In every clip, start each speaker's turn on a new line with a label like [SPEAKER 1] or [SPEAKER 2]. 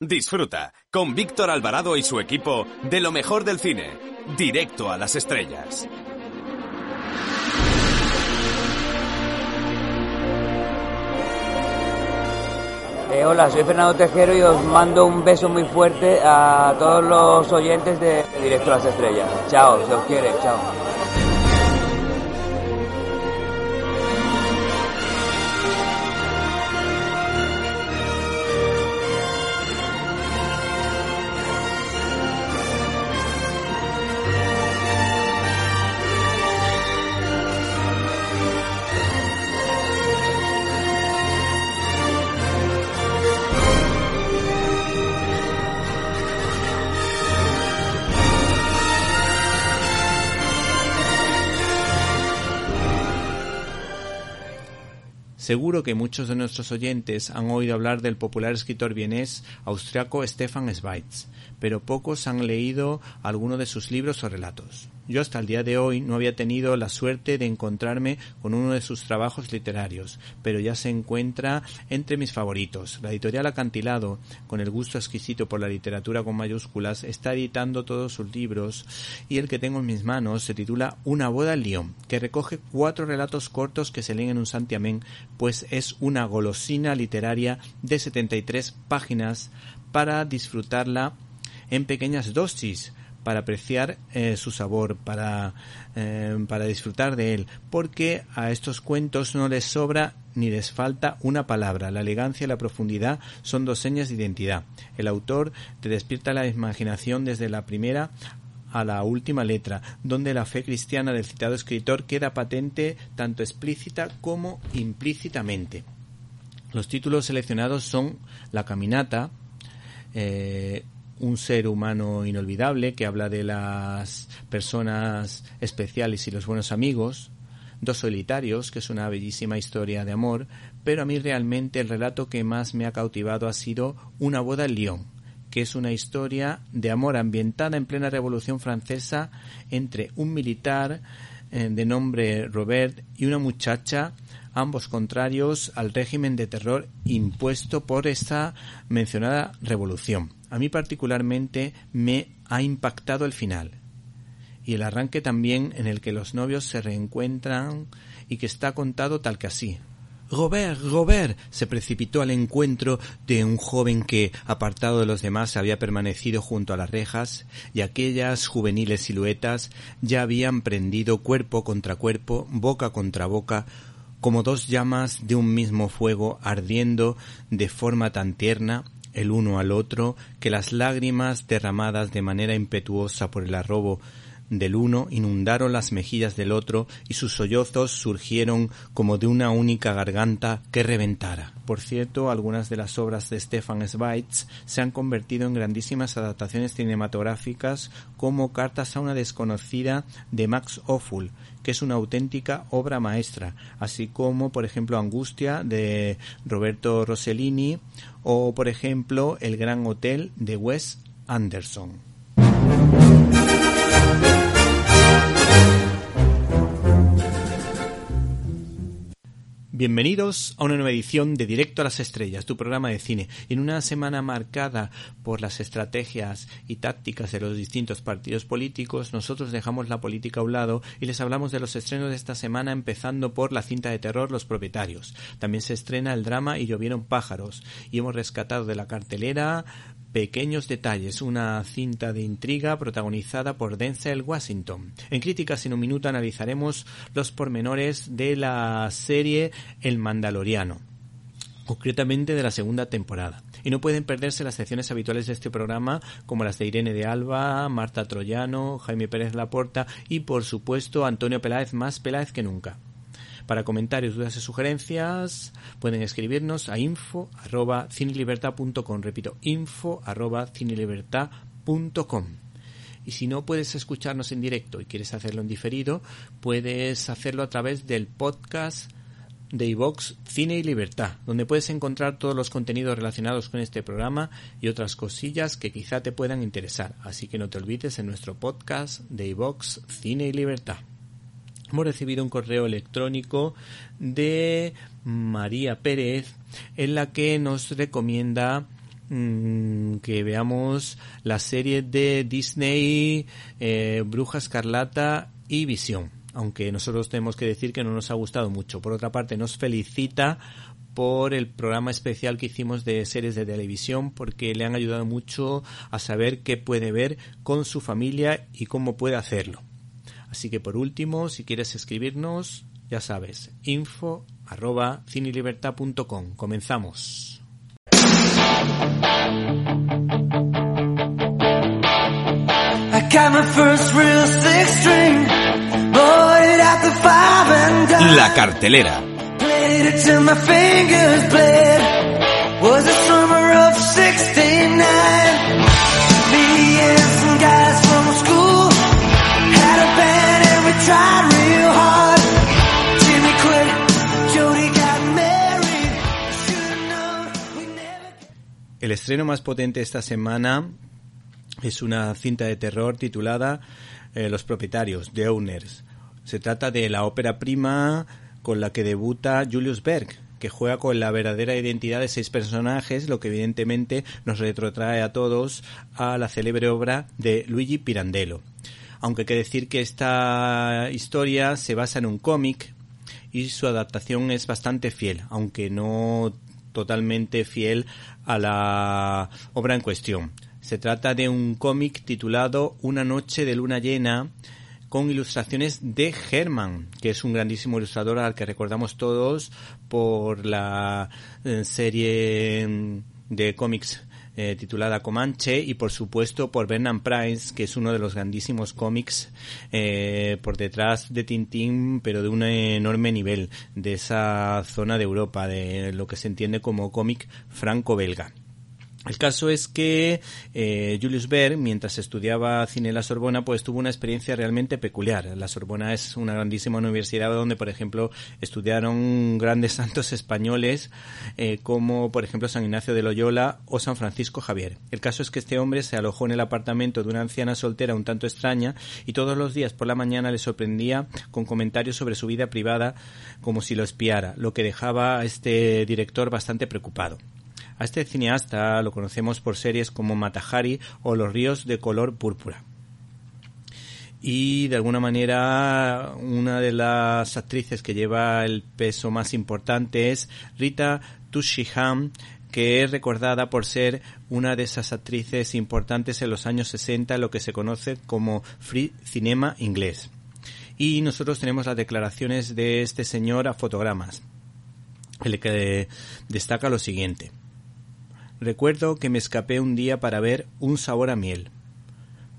[SPEAKER 1] Disfruta con Víctor Alvarado y su equipo de lo mejor del cine, directo a las estrellas.
[SPEAKER 2] Eh, hola, soy Fernando Tejero y os mando un beso muy fuerte a todos los oyentes de Directo a las Estrellas. Chao, se os quiere, chao.
[SPEAKER 3] Seguro que muchos de nuestros oyentes han oído hablar del popular escritor vienés austriaco Stefan Zweig, pero pocos han leído alguno de sus libros o relatos. Yo hasta el día de hoy no había tenido la suerte de encontrarme con uno de sus trabajos literarios, pero ya se encuentra entre mis favoritos. La editorial Acantilado, con el gusto exquisito por la literatura con mayúsculas, está editando todos sus libros y el que tengo en mis manos se titula Una boda en Lyon, que recoge cuatro relatos cortos que se leen en un santiamén, pues es una golosina literaria de 73 páginas para disfrutarla en pequeñas dosis para apreciar eh, su sabor, para, eh, para disfrutar de él, porque a estos cuentos no les sobra ni les falta una palabra. La elegancia y la profundidad son dos señas de identidad. El autor te despierta la imaginación desde la primera a la última letra, donde la fe cristiana del citado escritor queda patente tanto explícita como implícitamente. Los títulos seleccionados son La Caminata, eh, un ser humano inolvidable que habla de las personas especiales y los buenos amigos, Dos solitarios, que es una bellísima historia de amor, pero a mí realmente el relato que más me ha cautivado ha sido Una boda en Lyon, que es una historia de amor ambientada en plena Revolución Francesa entre un militar eh, de nombre Robert y una muchacha ambos contrarios al régimen de terror impuesto por esta mencionada revolución. A mí particularmente me ha impactado el final y el arranque también en el que los novios se reencuentran y que está contado tal que así. Robert, Robert, se precipitó al encuentro de un joven que, apartado de los demás, había permanecido junto a las rejas, y aquellas juveniles siluetas ya habían prendido cuerpo contra cuerpo, boca contra boca, como dos llamas de un mismo fuego ardiendo de forma tan tierna el uno al otro que las lágrimas derramadas de manera impetuosa por el arrobo del uno inundaron las mejillas del otro y sus sollozos surgieron como de una única garganta que reventara. Por cierto, algunas de las obras de Stefan Zweig se han convertido en grandísimas adaptaciones cinematográficas como Cartas a una desconocida de Max Ophul, que es una auténtica obra maestra, así como, por ejemplo, Angustia de Roberto Rossellini o, por ejemplo, El Gran Hotel de Wes Anderson. Bienvenidos a una nueva edición de Directo a las Estrellas, tu programa de cine. En una semana marcada por las estrategias y tácticas de los distintos partidos políticos, nosotros dejamos la política a un lado y les hablamos de los estrenos de esta semana, empezando por la cinta de terror Los Propietarios. También se estrena el drama Y llovieron pájaros. Y hemos rescatado de la cartelera Pequeños detalles, una cinta de intriga protagonizada por Denzel Washington. En Críticas en un minuto analizaremos los pormenores de la serie El Mandaloriano, concretamente de la segunda temporada. Y no pueden perderse las secciones habituales de este programa, como las de Irene de Alba, Marta Troyano, Jaime Pérez Laporta y, por supuesto, Antonio Peláez, más Peláez que nunca. Para comentarios, dudas y sugerencias pueden escribirnos a info arroba Repito, info arroba Y si no puedes escucharnos en directo y quieres hacerlo en diferido, puedes hacerlo a través del podcast de iVox Cine y Libertad, donde puedes encontrar todos los contenidos relacionados con este programa y otras cosillas que quizá te puedan interesar. Así que no te olvides en nuestro podcast de iVox Cine y Libertad. Hemos recibido un correo electrónico de María Pérez en la que nos recomienda mm, que veamos la serie de Disney eh, Bruja Escarlata y Visión aunque nosotros tenemos que decir que no nos ha gustado mucho. Por otra parte, nos felicita por el programa especial que hicimos de series de televisión porque le han ayudado mucho a saber qué puede ver con su familia y cómo puede hacerlo. Así que por último, si quieres escribirnos, ya sabes, info arroba cinelibertad.com. Comenzamos.
[SPEAKER 1] La cartelera.
[SPEAKER 3] El estreno más potente esta semana es una cinta de terror titulada eh, Los propietarios, The Owners. Se trata de la ópera prima con la que debuta Julius Berg, que juega con la verdadera identidad de seis personajes, lo que evidentemente nos retrotrae a todos a la célebre obra de Luigi Pirandello. Aunque hay que decir que esta historia se basa en un cómic y su adaptación es bastante fiel, aunque no totalmente fiel a la obra en cuestión. Se trata de un cómic titulado Una noche de luna llena con ilustraciones de Herman, que es un grandísimo ilustrador al que recordamos todos por la eh, serie de cómics eh, titulada Comanche y por supuesto por Bernard Price, que es uno de los grandísimos cómics eh, por detrás de Tintín, pero de un enorme nivel de esa zona de Europa, de lo que se entiende como cómic franco-belga. El caso es que eh, Julius Baer, mientras estudiaba cine en la Sorbona, pues tuvo una experiencia realmente peculiar. La Sorbona es una grandísima universidad donde, por ejemplo, estudiaron grandes santos españoles eh, como, por ejemplo, San Ignacio de Loyola o San Francisco Javier. El caso es que este hombre se alojó en el apartamento de una anciana soltera un tanto extraña y todos los días por la mañana le sorprendía con comentarios sobre su vida privada como si lo espiara, lo que dejaba a este director bastante preocupado. A este cineasta lo conocemos por series como Matahari o Los ríos de color púrpura. Y de alguna manera una de las actrices que lleva el peso más importante es Rita Tushihan, que es recordada por ser una de esas actrices importantes en los años 60, lo que se conoce como free cinema inglés. Y nosotros tenemos las declaraciones de este señor a fotogramas, el que destaca lo siguiente. Recuerdo que me escapé un día para ver Un sabor a miel,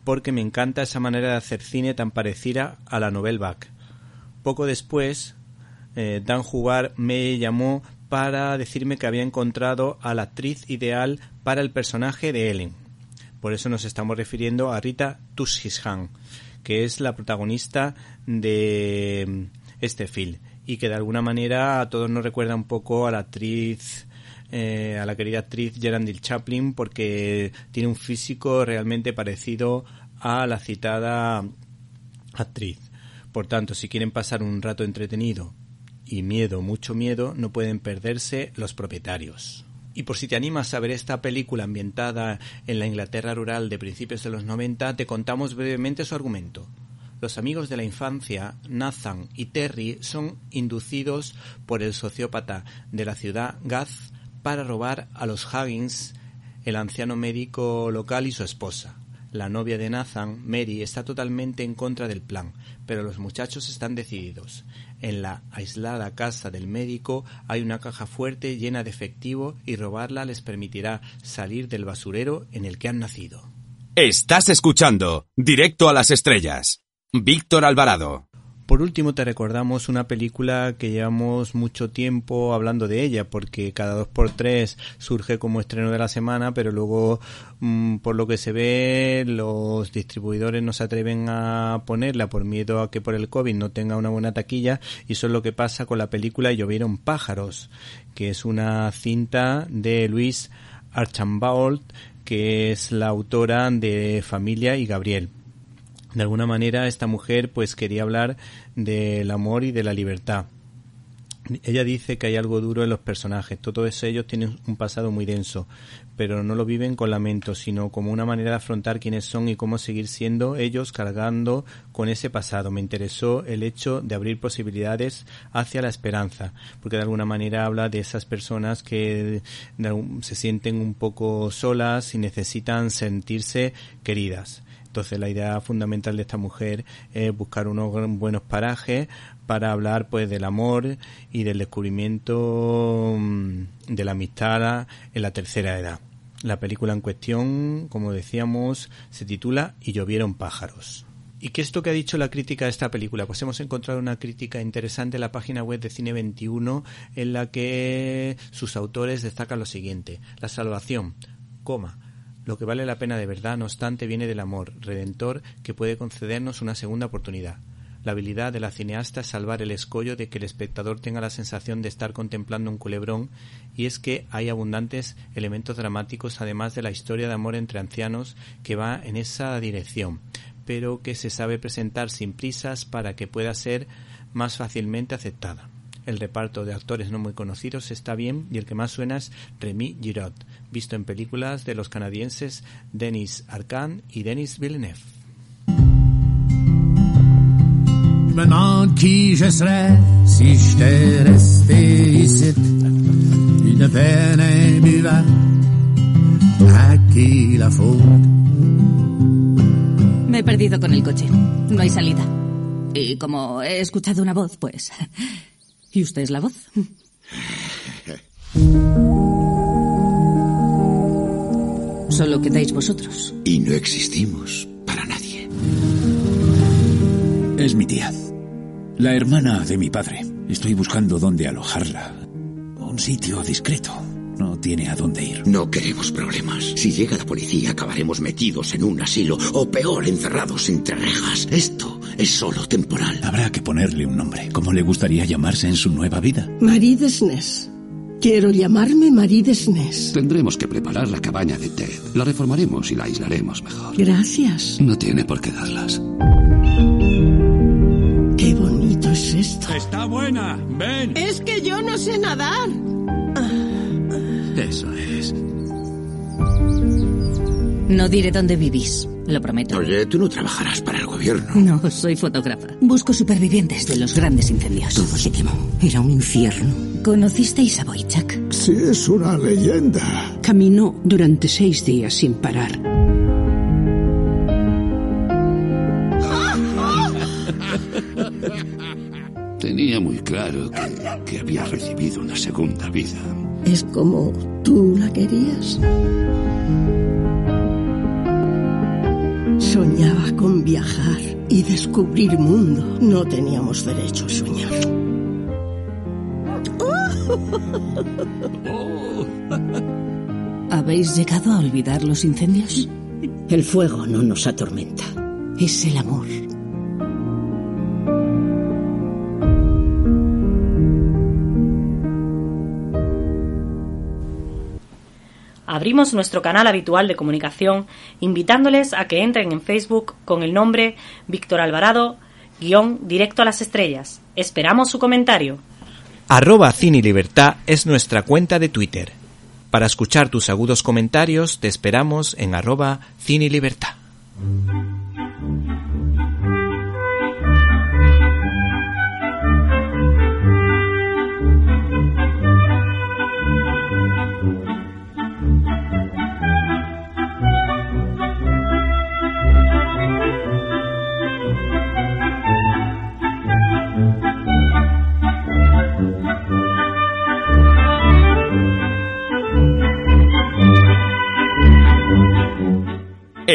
[SPEAKER 3] porque me encanta esa manera de hacer cine tan parecida a la novela Bach. Poco después, eh, Dan Jugar me llamó para decirme que había encontrado a la actriz ideal para el personaje de Ellen. Por eso nos estamos refiriendo a Rita Tushishan, que es la protagonista de mm, este film y que de alguna manera a todos nos recuerda un poco a la actriz eh, a la querida actriz Geraldine Chaplin porque tiene un físico realmente parecido a la citada actriz. Por tanto, si quieren pasar un rato entretenido y miedo, mucho miedo, no pueden perderse los propietarios. Y por si te animas a ver esta película ambientada en la Inglaterra rural de principios de los 90, te contamos brevemente su argumento. Los amigos de la infancia, Nathan y Terry, son inducidos por el sociópata de la ciudad, Gaz, para robar a los Huggins, el anciano médico local y su esposa. La novia de Nathan, Mary, está totalmente en contra del plan, pero los muchachos están decididos. En la aislada casa del médico hay una caja fuerte llena de efectivo y robarla les permitirá salir del basurero en el que han nacido.
[SPEAKER 1] Estás escuchando Directo a las Estrellas. Víctor Alvarado.
[SPEAKER 3] Por último, te recordamos una película que llevamos mucho tiempo hablando de ella, porque cada dos por tres surge como estreno de la semana, pero luego, mm, por lo que se ve, los distribuidores no se atreven a ponerla por miedo a que por el COVID no tenga una buena taquilla, y eso es lo que pasa con la película Llovieron pájaros, que es una cinta de Luis Archambault, que es la autora de Familia y Gabriel De alguna manera esta mujer pues quería hablar del amor y de la libertad. Ella dice que hay algo duro en los personajes, todos ellos tienen un pasado muy denso, pero no lo viven con lamento, sino como una manera de afrontar quiénes son y cómo seguir siendo ellos cargando con ese pasado. Me interesó el hecho de abrir posibilidades hacia la esperanza, porque de alguna manera habla de esas personas que se sienten un poco solas y necesitan sentirse queridas. Entonces la idea fundamental de esta mujer es buscar unos buenos parajes para hablar pues del amor y del descubrimiento mm, de la amistad en la tercera edad. La película en cuestión, como decíamos, se titula Y llovieron pájaros. ¿Y qué es esto que ha dicho la crítica de esta película? Pues hemos encontrado una crítica interesante en la página web de Cine 21 en la que sus autores destacan lo siguiente. La salvación, coma, lo que vale la pena de verdad, no obstante, viene del amor redentor que puede concedernos una segunda oportunidad. La habilidad de la cineasta es salvar el escollo de que el espectador tenga la sensación de estar contemplando un culebrón, y es que hay abundantes elementos dramáticos además de la historia de amor entre ancianos que va en esa dirección, pero que se sabe presentar sin prisas para que pueda ser más fácilmente aceptada. El reparto de actores no muy conocidos está bien y el que más suena es Remy Giraud, visto en películas de los canadienses Denis Arcand y Denis Villeneuve.
[SPEAKER 4] Me he perdido con el coche. No hay salida. Y como he escuchado una voz, pues ¿Y usted es la voz? Solo quedáis vosotros.
[SPEAKER 5] Y no existimos para nadie.
[SPEAKER 6] Es mi tía. La hermana de mi padre. Estoy buscando dónde alojarla. Un sitio discreto. No tiene a dónde ir.
[SPEAKER 5] No queremos problemas. Si llega la policía acabaremos metidos en un asilo o peor encerrados entre rejas. Esto es solo temporal.
[SPEAKER 6] Habrá que ponerle un nombre. ¿Cómo le gustaría llamarse en su nueva vida?
[SPEAKER 7] Marie Desnes. Quiero llamarme Marie Desnes.
[SPEAKER 8] Tendremos que preparar la cabaña de Ted. La reformaremos y la aislaremos mejor.
[SPEAKER 7] Gracias.
[SPEAKER 8] No tiene por qué darlas.
[SPEAKER 7] Qué bonito es esto.
[SPEAKER 9] Está buena. Ven.
[SPEAKER 7] Es que yo no sé nadar.
[SPEAKER 8] Eso es.
[SPEAKER 4] No diré dónde vivís, lo prometo.
[SPEAKER 5] Oye, tú no trabajarás para el gobierno.
[SPEAKER 4] No, soy fotógrafa. Busco supervivientes de los grandes incendios.
[SPEAKER 7] Todo legítimo. Era un infierno.
[SPEAKER 4] ¿Conocisteis a Boychak?
[SPEAKER 10] Sí, es una leyenda.
[SPEAKER 7] Caminó durante seis días sin parar.
[SPEAKER 8] Tenía muy claro que, que había recibido una segunda vida.
[SPEAKER 7] ¿Es como tú la querías? Soñaba con viajar y descubrir mundo. No teníamos derecho a soñar.
[SPEAKER 4] ¿Habéis llegado a olvidar los incendios?
[SPEAKER 7] El fuego no nos atormenta. Es el amor.
[SPEAKER 11] abrimos nuestro canal habitual de comunicación invitándoles a que entren en Facebook con el nombre Víctor Alvarado, guion directo a las estrellas. Esperamos su comentario.
[SPEAKER 3] Arroba Cine Libertad es nuestra cuenta de Twitter. Para escuchar tus agudos comentarios te esperamos en arroba Cine Libertad.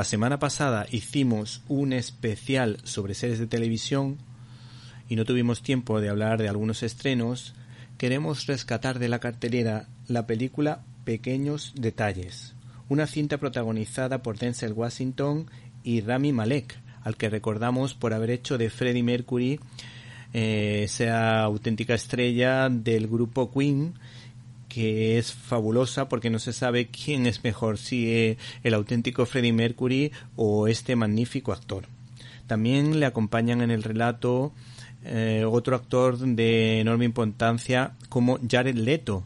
[SPEAKER 3] La semana pasada hicimos un especial sobre series de televisión y no tuvimos tiempo de hablar de algunos estrenos, queremos rescatar de la cartelera la película Pequeños Detalles, una cinta protagonizada por Denzel Washington y Rami Malek, al que recordamos por haber hecho de Freddie Mercury eh, esa auténtica estrella del grupo Queen que es fabulosa porque no se sabe quién es mejor, si eh, el auténtico Freddie Mercury o este magnífico actor. También le acompañan en el relato eh, otro actor de enorme importancia como Jared Leto,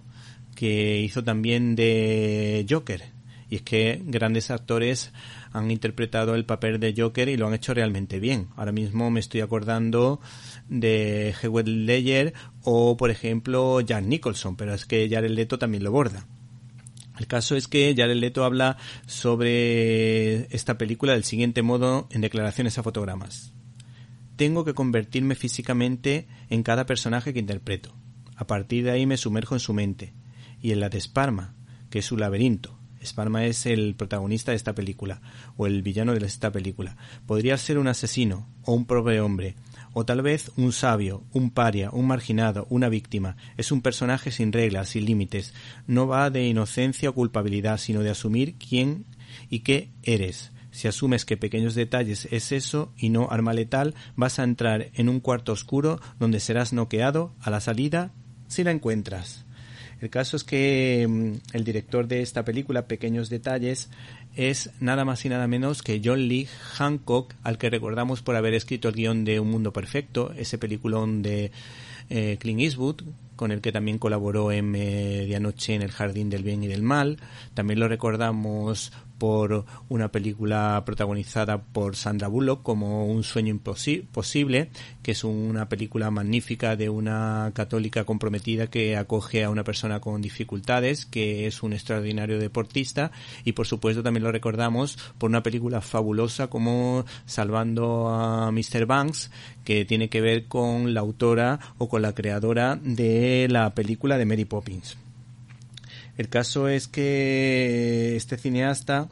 [SPEAKER 3] que hizo también de Joker. Y es que grandes actores han interpretado el papel de Joker y lo han hecho realmente bien. Ahora mismo me estoy acordando de Heath Ledger o, por ejemplo, Jack Nicholson, pero es que Jared Leto también lo borda. El caso es que Jared Leto habla sobre esta película del siguiente modo en declaraciones a fotogramas. Tengo que convertirme físicamente en cada personaje que interpreto. A partir de ahí me sumerjo en su mente y en la de Sparma, que es su laberinto, Sparma es el protagonista de esta película, o el villano de esta película. Podría ser un asesino, o un pobre hombre, o tal vez un sabio, un paria, un marginado, una víctima. Es un personaje sin reglas, sin límites. No va de inocencia o culpabilidad, sino de asumir quién y qué eres. Si asumes que pequeños detalles es eso y no arma letal, vas a entrar en un cuarto oscuro donde serás noqueado a la salida si la encuentras. El caso es que mm, el director de esta película, Pequeños Detalles, es nada más y nada menos que John Lee Hancock, al que recordamos por haber escrito el guion de Un Mundo Perfecto, ese peliculón de eh, Clint Eastwood, con el que también colaboró en Medianoche en el Jardín del Bien y del Mal. También lo recordamos por una película protagonizada por Sandra Bullock como Un sueño imposible, que es una película magnífica de una católica comprometida que acoge a una persona con dificultades, que es un extraordinario deportista y por supuesto también lo recordamos por una película fabulosa como Salvando a Mr. Banks, que tiene que ver con la autora o con la creadora de la película de Mary Poppins. El caso es que este cineasta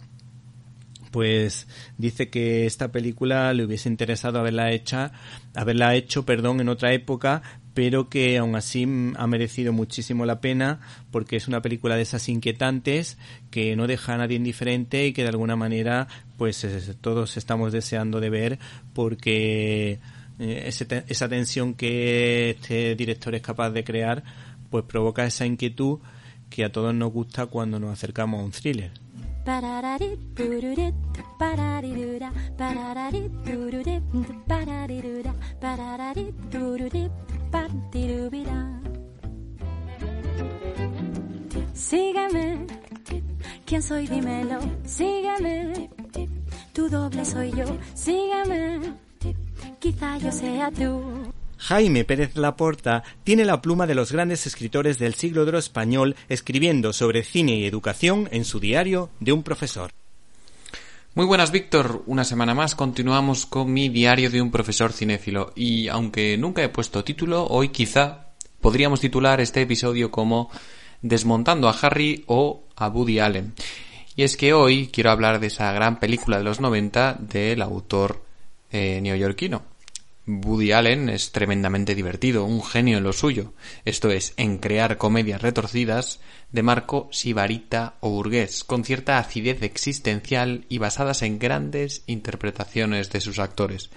[SPEAKER 3] pues dice que esta película le hubiese interesado haberla hecha, haberla hecho, perdón, en otra época, pero que aún así ha merecido muchísimo la pena porque es una película de esas inquietantes que no deja a nadie indiferente y que de alguna manera pues todos estamos deseando de ver porque eh, esa tensión que este director es capaz de crear pues provoca esa inquietud que a todos nos gusta cuando nos acercamos a un thriller.
[SPEAKER 9] Sígueme, ¿quién soy? Dímelo, sígueme, tu doble soy yo, sígueme, quizá yo sea tú.
[SPEAKER 3] Jaime Pérez Laporta tiene la pluma de los grandes escritores del siglo de oro español escribiendo sobre cine y educación en su diario de un profesor.
[SPEAKER 12] Muy buenas, Víctor. Una semana más continuamos con mi diario de un profesor cinéfilo. Y aunque nunca he puesto título, hoy quizá podríamos titular este episodio como Desmontando a Harry o a Woody Allen. Y es que hoy quiero hablar de esa gran película de los 90 del autor eh, neoyorquino, Woody Allen es tremendamente divertido, un genio en lo suyo, esto es, en crear comedias retorcidas de marco sibarita o burgués, con cierta acidez existencial y basadas en grandes interpretaciones de sus actores.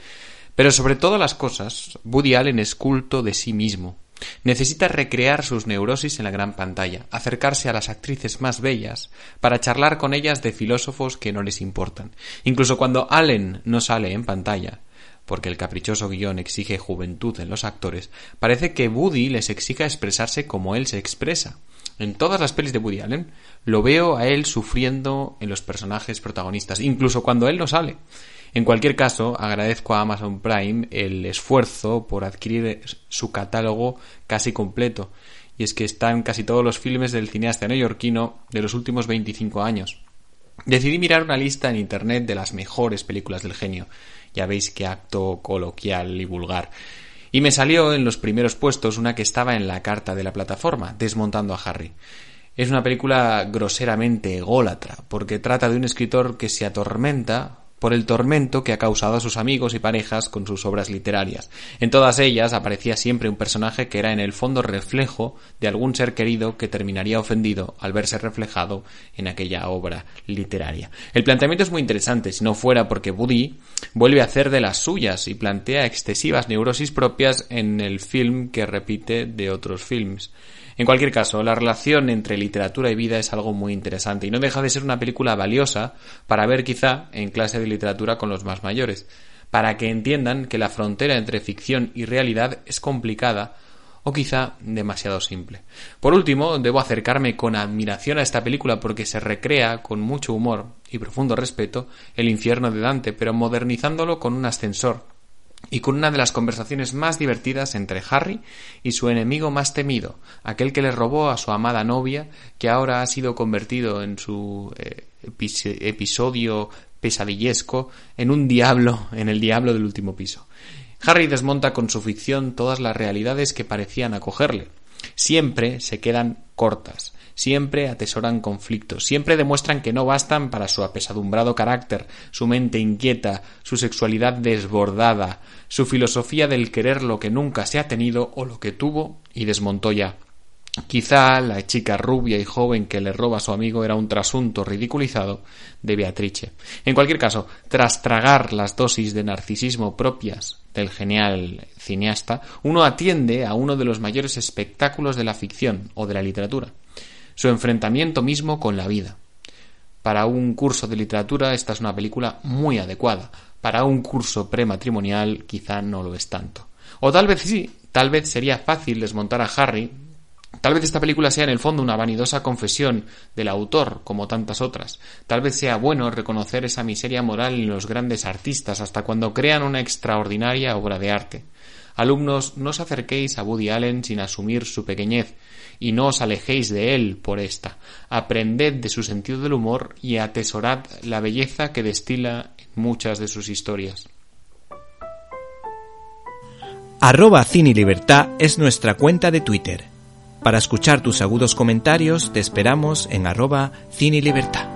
[SPEAKER 12] Pero sobre todas las cosas, Woody Allen es culto de sí mismo. Necesita recrear sus neurosis en la gran pantalla, acercarse a las actrices más bellas, para charlar con ellas de filósofos que no les importan. Incluso cuando Allen no sale en pantalla, porque el caprichoso guion exige juventud en los actores, parece que Woody les exija expresarse como él se expresa. En todas las pelis de Woody Allen lo veo a él sufriendo en los personajes protagonistas, incluso cuando él no sale. En cualquier caso, agradezco a Amazon Prime el esfuerzo por adquirir su catálogo casi completo, y es que está en casi todos los filmes del cineasta neoyorquino de los últimos 25 años. Decidí mirar una lista en internet de las mejores películas del genio, ya veis qué acto coloquial y vulgar. Y me salió en los primeros puestos una que estaba en la carta de la plataforma, desmontando a Harry. Es una película groseramente ególatra, porque trata de un escritor que se atormenta por el tormento que ha causado a sus amigos y parejas con sus obras literarias. En todas ellas aparecía siempre un personaje que era en el fondo reflejo de algún ser querido que terminaría ofendido al verse reflejado en aquella obra literaria. El planteamiento es muy interesante, si no fuera porque Woody vuelve a hacer de las suyas y plantea excesivas neurosis propias en el film que repite de otros films. En cualquier caso, la relación entre literatura y vida es algo muy interesante y no deja de ser una película valiosa para ver quizá en clase de literatura con los más mayores, para que entiendan que la frontera entre ficción y realidad es complicada o quizá demasiado simple. Por último, debo acercarme con admiración a esta película porque se recrea con mucho humor y profundo respeto el infierno de Dante, pero modernizándolo con un ascensor y con una de las conversaciones más divertidas entre Harry y su enemigo más temido, aquel que le robó a su amada novia, que ahora ha sido convertido en su eh, episodio pesadillesco en un diablo, en el diablo del último piso. Harry desmonta con su ficción todas las realidades que parecían acogerle. Siempre se quedan cortas, siempre atesoran conflictos, siempre demuestran que no bastan para su apesadumbrado carácter, su mente inquieta, su sexualidad desbordada, su filosofía del querer lo que nunca se ha tenido o lo que tuvo y desmontó ya. Quizá la chica rubia y joven que le roba a su amigo era un trasunto ridiculizado de Beatrice. En cualquier caso, tras tragar las dosis de narcisismo propias del genial cineasta, uno atiende a uno de los mayores espectáculos de la ficción o de la literatura, su enfrentamiento mismo con la vida. Para un curso de literatura esta es una película muy adecuada, para un curso prematrimonial quizá no lo es tanto. O tal vez sí, tal vez sería fácil desmontar a Harry, Tal vez esta película sea en el fondo una vanidosa confesión del autor, como tantas otras. Tal vez sea bueno reconocer esa miseria moral en los grandes artistas hasta cuando crean una extraordinaria obra de arte. Alumnos, no os acerquéis a Woody Allen sin asumir su pequeñez, y no os alejéis de él por esta. Aprended de su sentido del humor y atesorad la belleza que destila en muchas de sus historias.
[SPEAKER 3] Arroba Cine Libertad es nuestra cuenta de Twitter. Para escuchar tus agudos comentarios te esperamos en arroba Cine Libertad.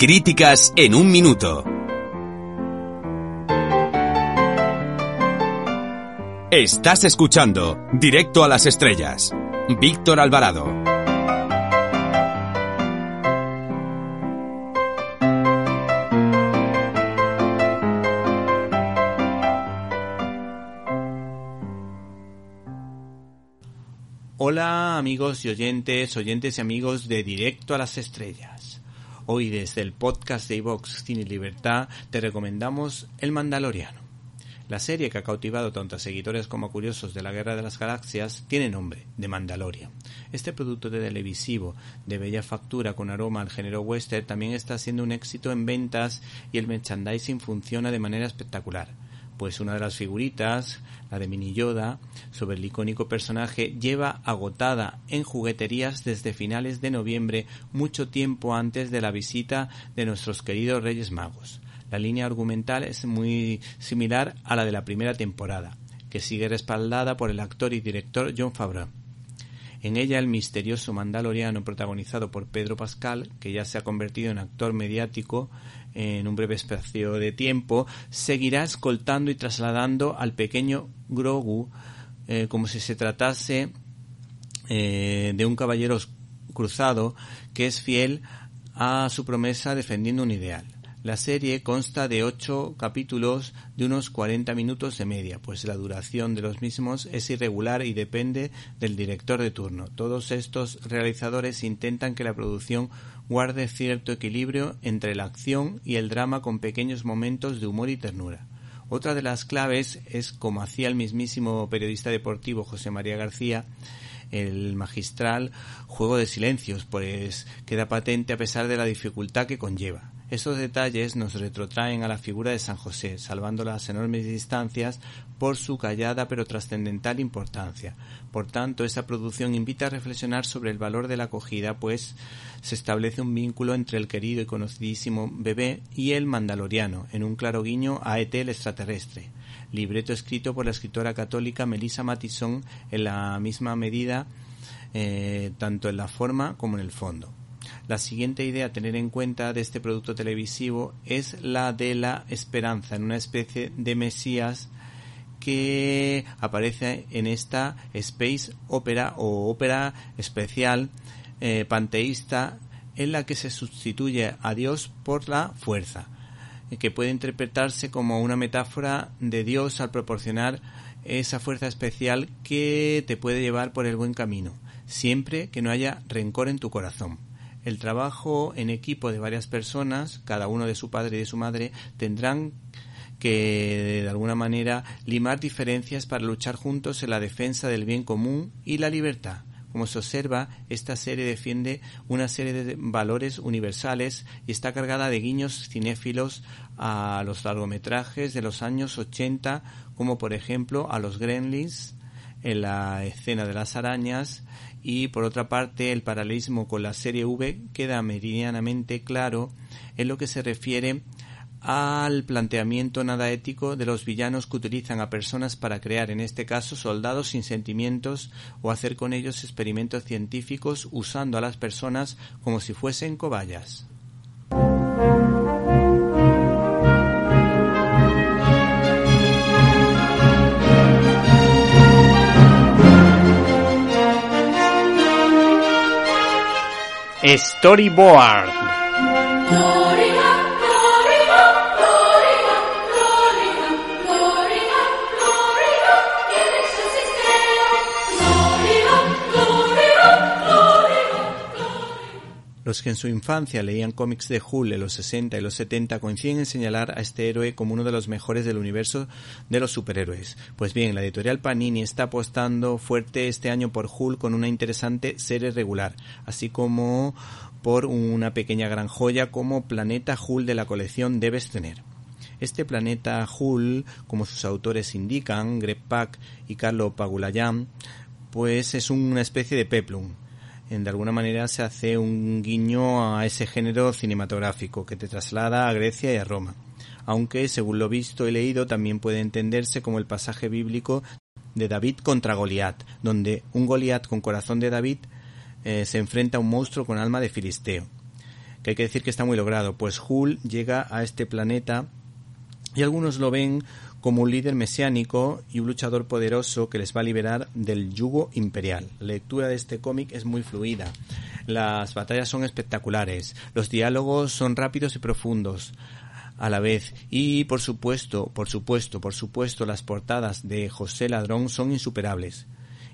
[SPEAKER 1] Críticas en un minuto. Estás escuchando Directo a las Estrellas. Víctor Alvarado.
[SPEAKER 3] Hola amigos y oyentes, oyentes y amigos de Directo a las Estrellas. Hoy desde el podcast de iVox Cine Libertad te recomendamos El Mandaloriano. La serie que ha cautivado tanto a seguidores como a curiosos de la Guerra de las Galaxias tiene nombre, de Mandalorian. Este producto de televisivo de bella factura con aroma al género western también está siendo un éxito en ventas y el merchandising funciona de manera espectacular pues una de las figuritas, la de Mini sobre el icónico personaje, lleva agotada en jugueterías desde finales de noviembre, mucho tiempo antes de la visita de nuestros queridos Reyes Magos. La línea argumental es muy similar a la de la primera temporada, que sigue respaldada por el actor y director John Favreau. En ella el misterioso mandaloriano protagonizado por Pedro Pascal, que ya se ha convertido en actor mediático en un breve espacio de tiempo, seguirá escoltando y trasladando al pequeño Grogu eh, como si se tratase eh, de un caballero cruzado que es fiel a su promesa defendiendo un ideal. La serie consta de ocho capítulos de unos 40 minutos de media, pues la duración de los mismos es irregular y depende del director de turno. Todos estos realizadores intentan que la producción guarde cierto equilibrio entre la acción y el drama con pequeños momentos de humor y ternura. Otra de las claves es, como hacía el mismísimo periodista deportivo José María García, el magistral juego de silencios, pues queda patente a pesar de la dificultad que conlleva. Estos detalles nos retrotraen a la figura de San José, salvando las enormes distancias por su callada pero trascendental importancia. Por tanto, esta producción invita a reflexionar sobre el valor de la acogida, pues se establece un vínculo entre el querido y conocidísimo bebé y el mandaloriano, en un claro guiño a ET el extraterrestre. Libreto escrito por la escritora católica Melissa Matisson en la misma medida, eh, tanto en la forma como en el fondo. La siguiente idea a tener en cuenta de este producto televisivo es la de la esperanza en una especie de Mesías que aparece en esta space opera o ópera especial eh, panteísta en la que se sustituye a Dios por la fuerza, que puede interpretarse como una metáfora de Dios al proporcionar esa fuerza especial que te puede llevar por el buen camino, siempre que no haya rencor en tu corazón. El trabajo en equipo de varias personas, cada uno de su padre y de su madre, tendrán que de alguna manera limar diferencias para luchar juntos en la defensa del bien común y la libertad. Como se observa, esta serie defiende una serie de valores universales y está cargada de guiños cinéfilos a los largometrajes de los años 80, como por ejemplo a los Gremlins en la escena de las arañas y por otra parte el paralelismo con la serie V queda meridianamente claro en lo que se refiere al planteamiento nada ético de los villanos que utilizan a personas para crear, en este caso, soldados sin sentimientos o hacer con ellos experimentos científicos usando a las personas como si fuesen cobayas.
[SPEAKER 13] Storyboard.
[SPEAKER 3] Los que en su infancia leían cómics de Hull en los 60 y los 70 coinciden en señalar a este héroe como uno de los mejores del universo de los superhéroes. Pues bien, la editorial Panini está apostando fuerte este año por Hull con una interesante serie regular, así como por una pequeña gran joya como Planeta Hull de la colección Debes tener. Este planeta Hull, como sus autores indican, Greg Pak y Carlo Pagulayan, pues es una especie de peplum de alguna manera se hace un guiño a ese género cinematográfico que te traslada a Grecia y a Roma. Aunque, según lo visto y leído, también puede entenderse como el pasaje bíblico de David contra Goliat, donde un Goliat con corazón de David eh, se enfrenta a un monstruo con alma de filisteo. Que hay que decir que está muy logrado, pues Hull llega a este planeta y algunos lo ven como un líder mesiánico y un luchador poderoso que les va a liberar del yugo imperial. La lectura de este cómic es muy fluida. Las batallas son espectaculares. Los diálogos son rápidos y profundos a la vez. Y por supuesto, por supuesto, por supuesto, las portadas de José Ladrón son insuperables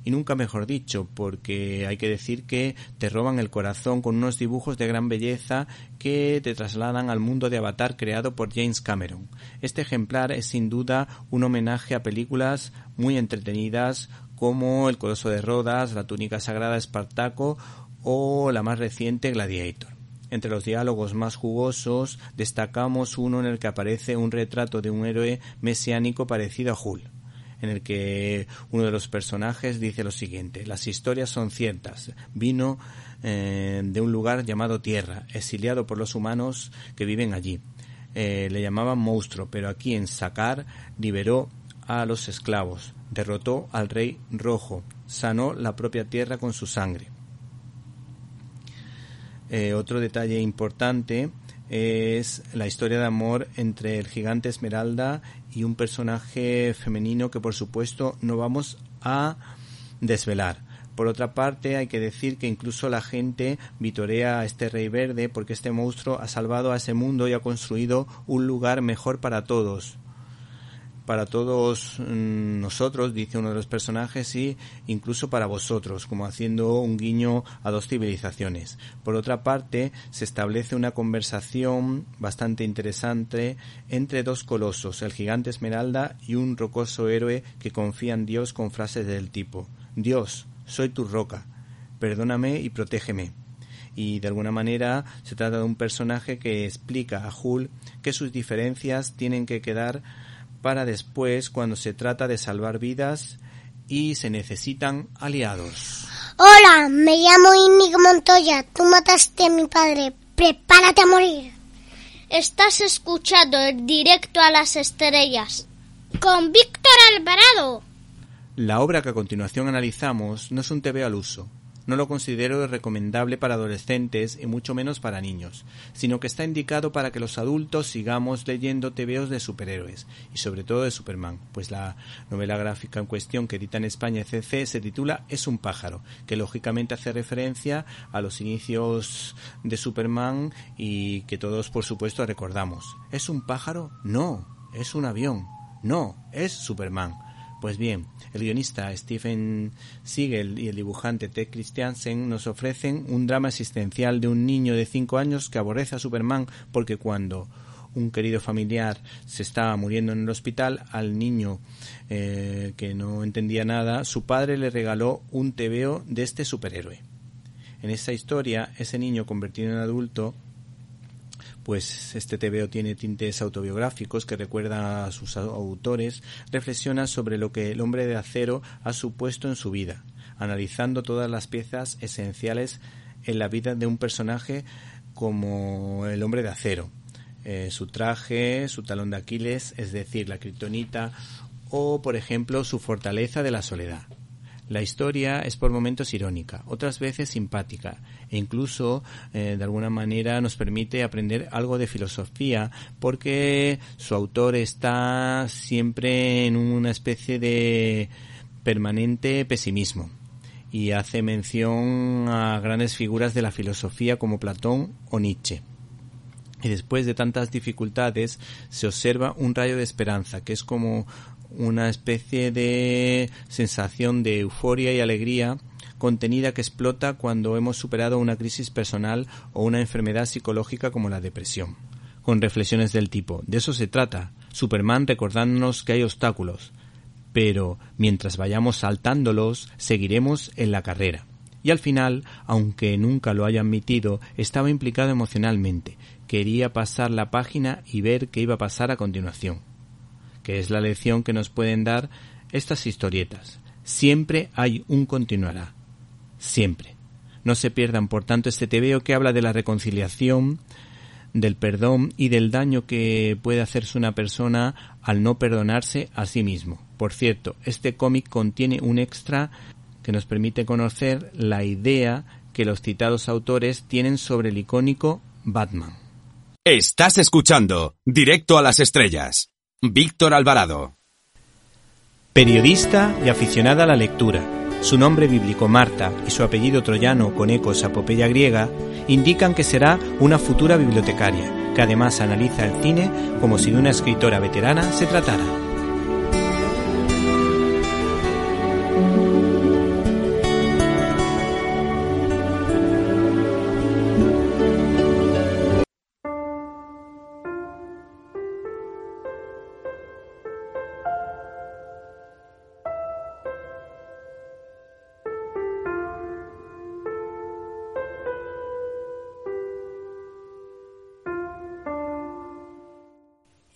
[SPEAKER 3] y nunca mejor dicho, porque hay que decir que te roban el corazón con unos dibujos de gran belleza que te trasladan al mundo de Avatar creado por James Cameron. Este ejemplar es sin duda un homenaje a películas muy entretenidas como El Coloso de Rodas, La Túnica Sagrada Espartaco o la más reciente Gladiator. Entre los diálogos más jugosos destacamos uno en el que aparece un retrato de un héroe mesiánico parecido a Hull en el que uno de los personajes dice lo siguiente, las historias son ciertas, vino eh, de un lugar llamado Tierra, exiliado por los humanos que viven allí. Eh, le llamaban monstruo, pero aquí en Sacar liberó a los esclavos, derrotó al rey rojo, sanó la propia tierra con su sangre. Eh, otro detalle importante es la historia de amor entre el gigante Esmeralda y un personaje femenino que por supuesto no vamos a desvelar. Por otra parte, hay que decir que incluso la gente vitorea a este rey verde porque este monstruo ha salvado a ese mundo y ha construido un lugar mejor para todos para todos mm, nosotros, dice uno de los personajes, y incluso para vosotros, como haciendo un guiño a dos civilizaciones. Por otra parte, se establece una conversación bastante interesante entre dos colosos, el gigante Esmeralda y un rocoso héroe que confía en Dios con frases del tipo Dios, soy tu roca, perdóname y protégeme. y de alguna manera se trata de un personaje que explica a Hulk que sus diferencias tienen que quedar para después cuando se trata de salvar vidas y se necesitan aliados.
[SPEAKER 13] Hola, me llamo Inigo Montoya. Tú mataste a mi padre. Prepárate a morir.
[SPEAKER 14] Estás escuchando el directo a las estrellas con Víctor Alvarado.
[SPEAKER 3] La obra que a continuación analizamos no es un TV al uso, no lo considero recomendable para adolescentes y mucho menos para niños, sino que está indicado para que los adultos sigamos leyendo TVOs de superhéroes y sobre todo de Superman, pues la novela gráfica en cuestión que edita en España CC se titula Es un pájaro, que lógicamente hace referencia a los inicios de Superman y que todos por supuesto recordamos. ¿Es un pájaro? No, es un avión. No, es Superman. Pues bien, el guionista Stephen Siegel y el dibujante Ted Christiansen nos ofrecen un drama existencial de un niño de 5 años que aborrece a Superman porque cuando un querido familiar se estaba muriendo en el hospital, al niño eh, que no entendía nada, su padre le regaló un tebeo de este superhéroe. En esta historia, ese niño convertido en adulto pues este TVO tiene tintes autobiográficos que recuerda a sus autores, reflexiona sobre lo que el hombre de acero ha supuesto en su vida, analizando todas las piezas esenciales en la vida de un personaje como el hombre de acero. Eh, su traje, su talón de Aquiles, es decir, la kriptonita, o por ejemplo su fortaleza de la soledad. La historia es por momentos irónica, otras veces simpática e incluso eh, de alguna manera nos permite aprender algo de filosofía porque su autor está siempre en una especie de permanente pesimismo y hace mención a grandes figuras de la filosofía como Platón o Nietzsche. Y después de tantas dificultades se observa un rayo de esperanza, que es como una especie de sensación de euforia y alegría contenida que explota cuando hemos superado una crisis personal o una enfermedad psicológica como la depresión. Con reflexiones del tipo, de eso se trata, Superman recordándonos que hay obstáculos, pero mientras vayamos saltándolos, seguiremos en la carrera. Y al final, aunque nunca lo haya admitido, estaba implicado emocionalmente, quería pasar la página y ver qué iba a pasar a continuación que es la lección que nos pueden dar estas historietas. Siempre hay un continuará. Siempre. No se pierdan, por tanto, este tebeo que habla de la reconciliación, del perdón y del daño que puede hacerse una persona al no perdonarse a sí mismo. Por cierto, este cómic contiene un extra que nos permite conocer la idea que los citados autores tienen sobre el icónico Batman.
[SPEAKER 1] Estás escuchando Directo a las Estrellas. Víctor Alvarado.
[SPEAKER 3] Periodista y aficionada a la lectura. Su nombre bíblico Marta y su apellido troyano con ecos a apopeya griega indican que será una futura bibliotecaria, que además analiza el cine como si de una escritora veterana se tratara.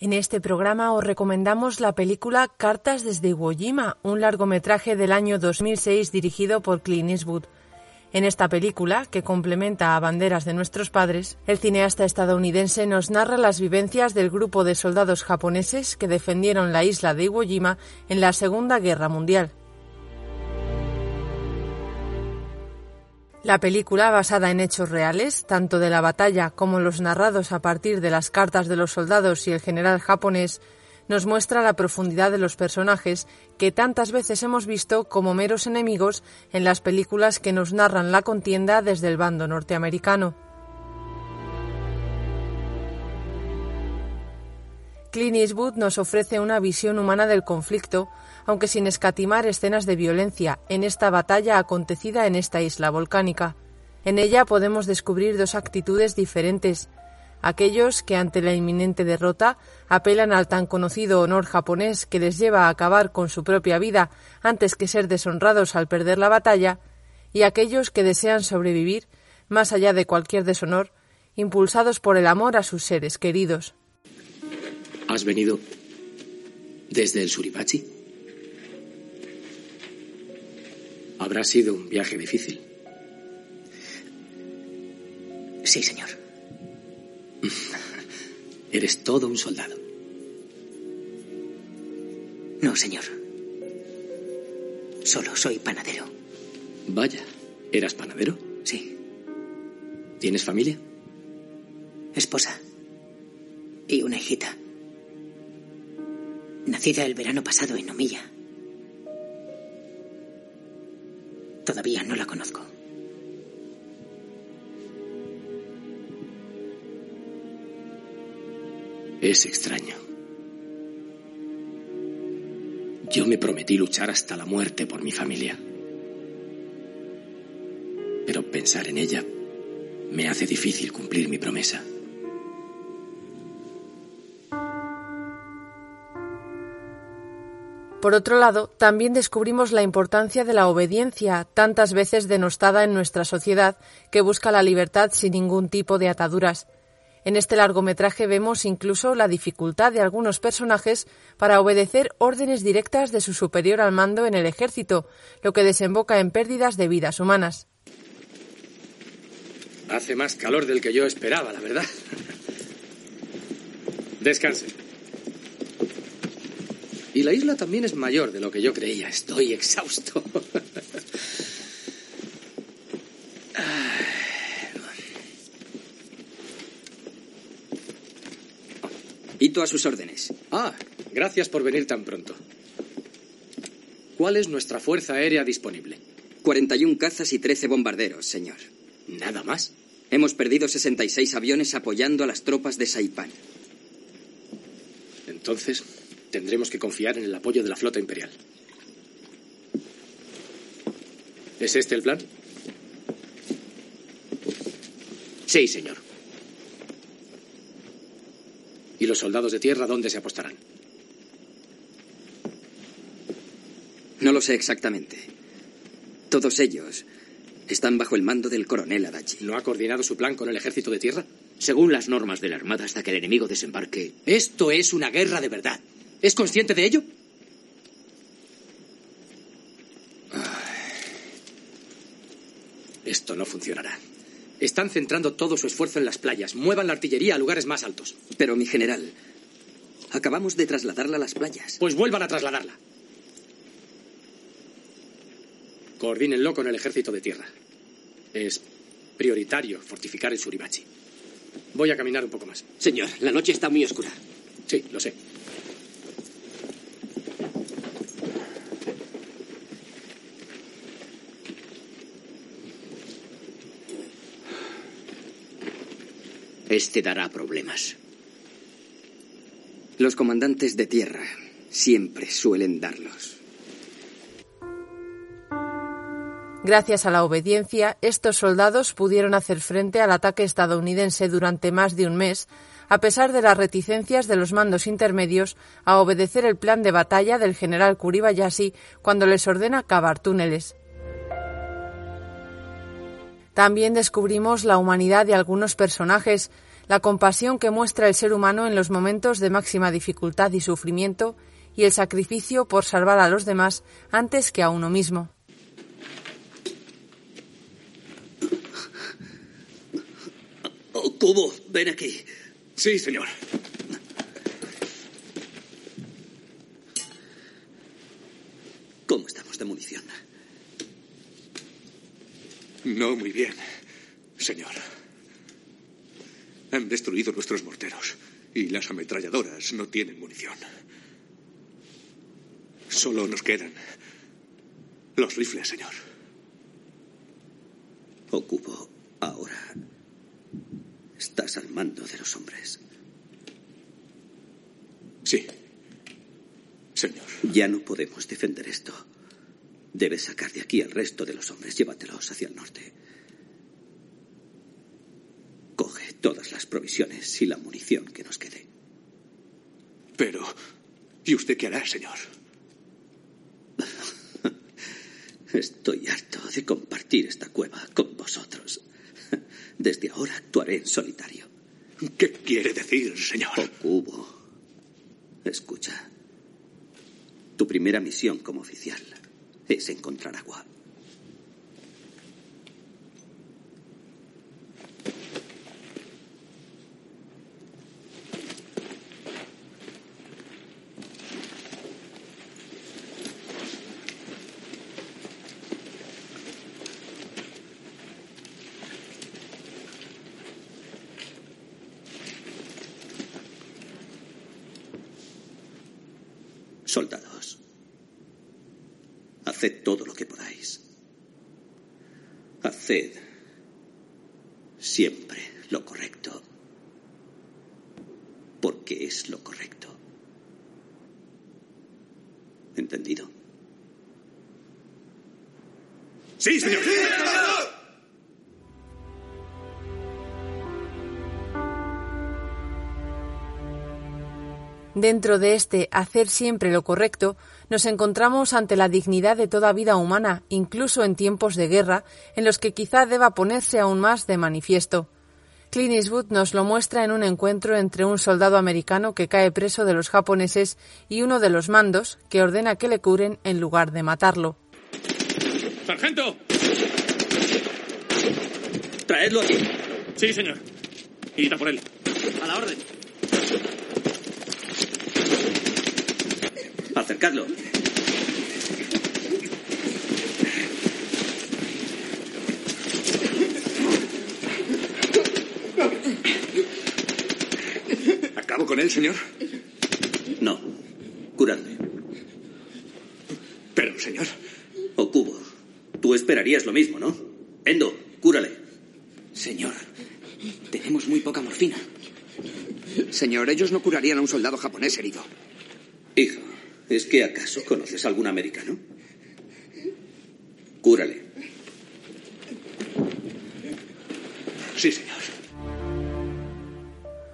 [SPEAKER 15] En este programa os recomendamos la película Cartas desde Iwo Jima, un largometraje del año 2006 dirigido por Clint Eastwood. En esta película, que complementa a Banderas de nuestros padres, el cineasta estadounidense nos narra las vivencias del grupo de soldados japoneses que defendieron la isla de Iwo Jima en la Segunda Guerra Mundial. La película, basada en hechos reales, tanto de la batalla como los narrados a partir de las cartas de los soldados y el general japonés, nos muestra la profundidad de los personajes que tantas veces hemos visto como meros enemigos en las películas que nos narran la contienda desde el bando norteamericano. Clint Eastwood nos ofrece una visión humana del conflicto, aunque sin escatimar escenas de violencia, en esta batalla acontecida en esta isla volcánica. En ella podemos descubrir dos actitudes diferentes, aquellos que ante la inminente derrota apelan al tan conocido honor japonés que les lleva a acabar con su propia vida antes que ser deshonrados al perder la batalla, y aquellos que desean sobrevivir más allá de cualquier deshonor, impulsados por el amor a sus seres queridos.
[SPEAKER 16] ¿Has venido desde el Suribachi? Habrá sido un viaje difícil.
[SPEAKER 17] Sí, señor.
[SPEAKER 16] Eres todo un soldado.
[SPEAKER 17] No, señor. Solo soy panadero.
[SPEAKER 16] Vaya, ¿eras panadero?
[SPEAKER 17] Sí.
[SPEAKER 16] ¿Tienes familia?
[SPEAKER 17] Esposa. Y una hijita. Nacida el verano pasado en Omilla. Todavía no la conozco.
[SPEAKER 16] Es extraño. Yo me prometí luchar hasta la muerte por mi familia. Pero pensar en ella me hace difícil cumplir mi promesa.
[SPEAKER 15] Por otro lado, también descubrimos la importancia de la obediencia, tantas veces denostada en nuestra sociedad, que busca la libertad sin ningún tipo de ataduras. En este largometraje vemos incluso la dificultad de algunos personajes para obedecer órdenes directas de su superior al mando en el ejército, lo que desemboca en pérdidas de vidas humanas.
[SPEAKER 16] Hace más calor del que yo esperaba, la verdad. Descanse. Y la isla también es mayor de lo que yo creía. Estoy exhausto.
[SPEAKER 17] Hito a sus órdenes.
[SPEAKER 16] Ah, gracias por venir tan pronto. ¿Cuál es nuestra fuerza aérea disponible?
[SPEAKER 17] 41 cazas y 13 bombarderos, señor.
[SPEAKER 16] ¿Nada más?
[SPEAKER 17] Hemos perdido 66 aviones apoyando a las tropas de Saipan.
[SPEAKER 16] Entonces, tendremos que confiar en el apoyo de la flota imperial. ¿Es este el plan?
[SPEAKER 17] Sí, señor.
[SPEAKER 16] ¿Y los soldados de tierra dónde se apostarán?
[SPEAKER 17] No lo sé exactamente. Todos ellos están bajo el mando del coronel Adachi.
[SPEAKER 16] ¿No ha coordinado su plan con el ejército de tierra?
[SPEAKER 17] Según las normas de la Armada, hasta que el enemigo desembarque.
[SPEAKER 16] Esto es una guerra de verdad. ¿Es consciente de ello? Esto no funcionará. Están centrando todo su esfuerzo en las playas. Muevan la artillería a lugares más altos.
[SPEAKER 17] Pero, mi general, acabamos de trasladarla a las playas.
[SPEAKER 16] Pues vuelvan a trasladarla. Coordínenlo con el ejército de tierra. Es prioritario fortificar el Suribachi. Voy a caminar un poco más.
[SPEAKER 17] Señor, la noche está muy oscura.
[SPEAKER 16] Sí, lo sé.
[SPEAKER 17] Este dará problemas. Los comandantes de tierra siempre suelen darlos.
[SPEAKER 15] Gracias a la obediencia, estos soldados pudieron hacer frente al ataque estadounidense durante más de un mes, a pesar de las reticencias de los mandos intermedios a obedecer el plan de batalla del general Kuribayashi cuando les ordena cavar túneles. También descubrimos la humanidad de algunos personajes, la compasión que muestra el ser humano en los momentos de máxima dificultad y sufrimiento, y el sacrificio por salvar a los demás antes que a uno mismo.
[SPEAKER 17] Cubo, ven aquí.
[SPEAKER 16] Sí, señor.
[SPEAKER 17] ¿Cómo estamos de munición?
[SPEAKER 8] No muy bien, señor. Han destruido nuestros morteros y las ametralladoras no tienen munición. Solo nos quedan los rifles, señor.
[SPEAKER 17] Ocupo ahora. Estás al mando de los hombres.
[SPEAKER 8] Sí, señor.
[SPEAKER 17] Ya no podemos defender esto. Debes sacar de aquí al resto de los hombres. Llévatelos hacia el norte. Coge todas las provisiones y la munición que nos quede.
[SPEAKER 8] Pero, ¿y usted qué hará, señor?
[SPEAKER 17] Estoy harto de compartir esta cueva con vosotros. Desde ahora actuaré en solitario.
[SPEAKER 18] ¿Qué quiere decir, señor?
[SPEAKER 17] Cubo. Escucha. Tu primera misión como oficial es encontrar agua. Soldados, haced todo lo que podáis. Haced siempre lo correcto. Porque es lo correcto. ¿Entendido?
[SPEAKER 18] Sí, señor.
[SPEAKER 15] Dentro de este hacer siempre lo correcto, nos encontramos ante la dignidad de toda vida humana, incluso en tiempos de guerra, en los que quizá deba ponerse aún más de manifiesto. Clint Eastwood nos lo muestra en un encuentro entre un soldado americano que cae preso de los japoneses y uno de los mandos que ordena que le curen en lugar de matarlo.
[SPEAKER 16] ¡Sargento!
[SPEAKER 17] Traedlo aquí.
[SPEAKER 16] Sí, señor. Ida por él.
[SPEAKER 17] A la orden. Acercadlo.
[SPEAKER 18] ¿Acabo con él, señor?
[SPEAKER 17] No. Curadle.
[SPEAKER 18] Pero, señor.
[SPEAKER 17] Okubo, tú esperarías lo mismo, ¿no? Endo, cúrale. Señor, tenemos muy poca morfina.
[SPEAKER 19] Señor, ellos no curarían a un soldado japonés herido.
[SPEAKER 17] Hijo, ¿es que acaso conoces algún americano? Cúrale.
[SPEAKER 18] Sí, señor.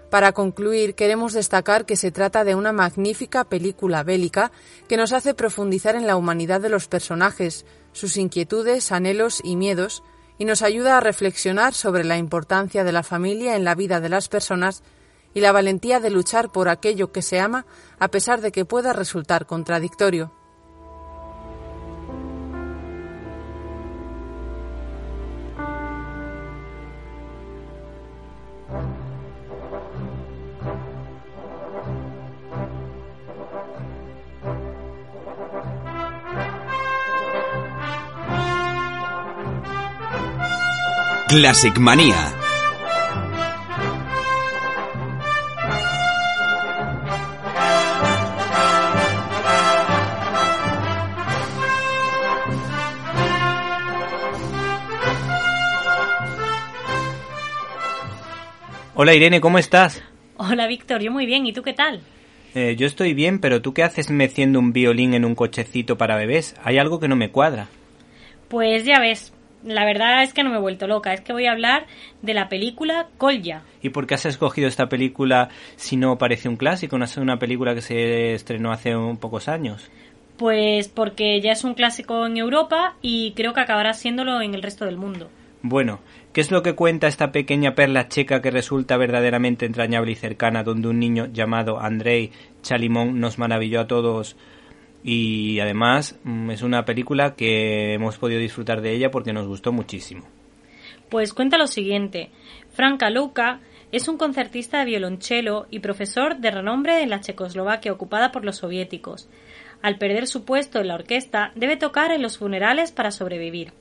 [SPEAKER 15] Para concluir, queremos destacar que se trata de una magnífica película bélica que nos hace profundizar en la humanidad de los personajes, sus inquietudes, anhelos y miedos, y nos ayuda a reflexionar sobre la importancia de la familia en la vida de las personas y la valentía de luchar por aquello que se ama a pesar de que pueda resultar contradictorio.
[SPEAKER 3] Hola Irene, ¿cómo estás?
[SPEAKER 11] Hola Víctor, yo muy bien, ¿y tú qué tal?
[SPEAKER 3] Eh, yo estoy bien, pero ¿tú qué haces meciendo un violín en un cochecito para bebés? Hay algo que no me cuadra.
[SPEAKER 11] Pues ya ves, la verdad es que no me he vuelto loca, es que voy a hablar de la película Kolya.
[SPEAKER 3] ¿Y por qué has escogido esta película si no parece un clásico, no es una película que se estrenó hace un pocos años?
[SPEAKER 11] Pues porque ya es un clásico en Europa y creo que acabará siéndolo en el resto del mundo.
[SPEAKER 3] Bueno, ¿qué es lo que cuenta esta pequeña perla checa que resulta verdaderamente entrañable y cercana, donde un niño llamado Andrei Chalimón nos maravilló a todos? Y además mm, es una película que hemos podido disfrutar de ella porque nos gustó muchísimo.
[SPEAKER 11] Pues cuenta lo siguiente. Franka Louka es un concertista de violonchelo y profesor de renombre en la Checoslovaquia ocupada por los soviéticos. Al perder su puesto en la orquesta, debe tocar en los funerales para sobrevivir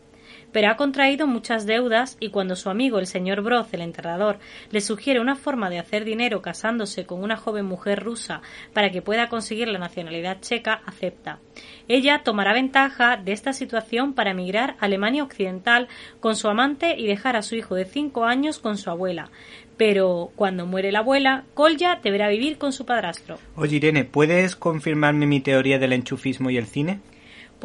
[SPEAKER 11] pero ha contraído muchas deudas y cuando su amigo el señor Broz, el enterrador, le sugiere una forma de hacer dinero casándose con una joven mujer rusa para que pueda conseguir la nacionalidad checa, acepta. Ella tomará ventaja de esta situación para emigrar a Alemania Occidental con su amante y dejar a su hijo de cinco años con su abuela. Pero cuando muere la abuela, Kolya deberá vivir con su padrastro.
[SPEAKER 3] Oye Irene, ¿puedes confirmarme mi teoría del enchufismo y el cine?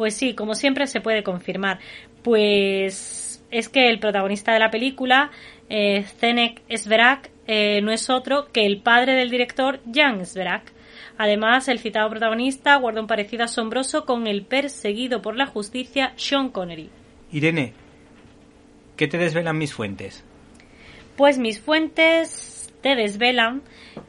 [SPEAKER 11] Pues sí, como siempre se puede confirmar. Pues es que el protagonista de la película, eh, Zenek Sverak, eh, no es otro que el padre del director Jan Sverak. Además, el citado protagonista guarda un parecido asombroso con el perseguido por la justicia Sean Connery.
[SPEAKER 3] Irene, ¿qué te desvelan mis fuentes?
[SPEAKER 11] Pues mis fuentes te desvelan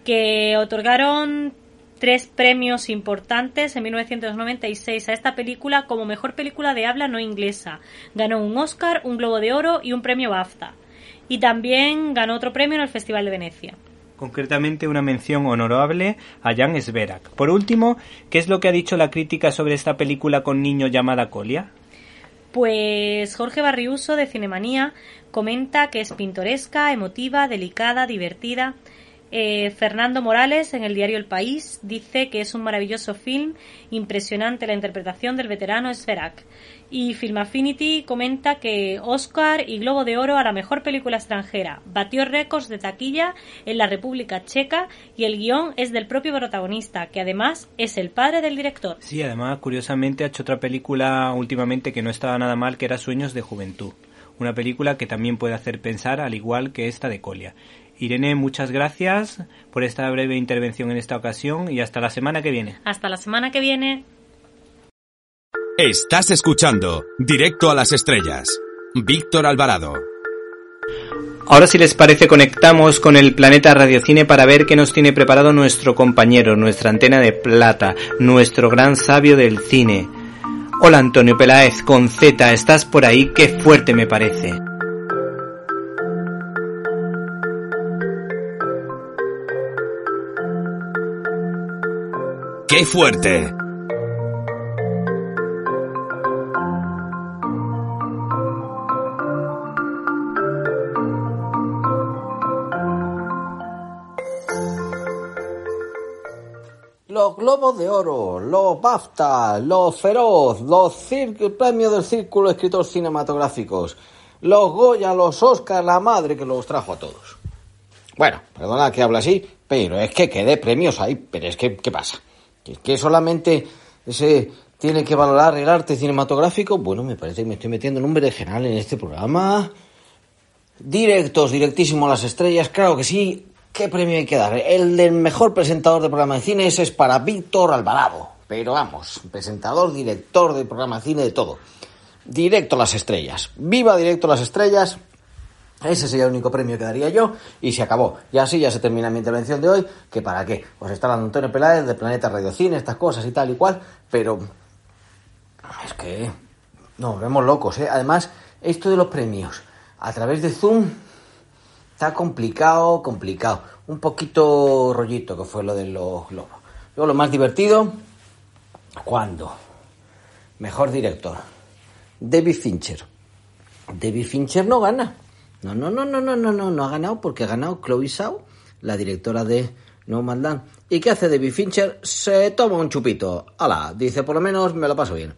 [SPEAKER 11] que otorgaron tres premios importantes en 1996 a esta película como mejor película de habla no inglesa. Ganó un Oscar, un Globo de Oro y un premio BAFTA. Y también ganó otro premio en el Festival de Venecia.
[SPEAKER 3] Concretamente una mención honorable a Jan Sverak. Por último, ¿qué es lo que ha dicho la crítica sobre esta película con niño llamada Colia?
[SPEAKER 11] Pues Jorge Barriuso de Cinemanía comenta que es pintoresca, emotiva, delicada, divertida. Eh, Fernando Morales en el diario El País dice que es un maravilloso film, impresionante la interpretación del veterano Sverak. Y Film Affinity comenta que Oscar y Globo de Oro a la mejor película extranjera. Batió récords de taquilla en la República Checa y el guion es del propio protagonista, que además es el padre del director.
[SPEAKER 3] Sí, además, curiosamente, ha hecho otra película últimamente que no estaba nada mal, que era Sueños de Juventud. Una película que también puede hacer pensar, al igual que esta de Colia. Irene, muchas gracias por esta breve intervención en esta ocasión y hasta la semana que viene.
[SPEAKER 11] Hasta la semana que viene.
[SPEAKER 1] Estás escuchando Directo a las Estrellas. Víctor Alvarado.
[SPEAKER 3] Ahora si les parece conectamos con el planeta Radiocine para ver qué nos tiene preparado nuestro compañero, nuestra antena de plata, nuestro gran sabio del cine. Hola Antonio Peláez con Z, ¿estás por ahí? Qué fuerte me parece.
[SPEAKER 1] ¡Qué fuerte!
[SPEAKER 20] Los Globos de Oro, los BAFTA, los Feroz, los premios del Círculo de Escritores Cinematográficos, los Goya, los Oscar, la madre que los trajo a todos. Bueno, perdona que habla así, pero es que quedé premios ahí, pero es que, ¿qué pasa? ¿Que, solamente se tiene que valorar el arte cinematográfico? Bueno, me parece que me estoy metiendo en un berenjenal en este programa. Directos, directísimo a las estrellas, claro que sí. ¿Qué premio hay que dar? El del mejor presentador de programa de cine ese es para Víctor Alvarado. Pero vamos, presentador, director de programa de cine, de todo. Directo a las estrellas. Viva Directo a las estrellas. Ese sería el único premio que daría yo y se acabó. Y así ya se termina mi intervención de hoy. ¿Que para qué? Pues está hablando Antonio Peláez de Planeta Radio Cine, estas cosas y tal y cual. Pero es que nos vemos locos, ¿eh? Además, esto de los premios a través de Zoom está complicado, complicado. Un poquito rollito que fue lo de los globos. Luego lo más divertido, ¿cuándo? Mejor director. David Fincher. David Fincher no gana. No, no, no, no, no, no, no, no ha ganado porque ha ganado Chloe Zhao, la directora de No Man's Land. ¿Y qué hace David Fincher? Se toma un chupito. Hala, dice, por lo menos me lo paso bien.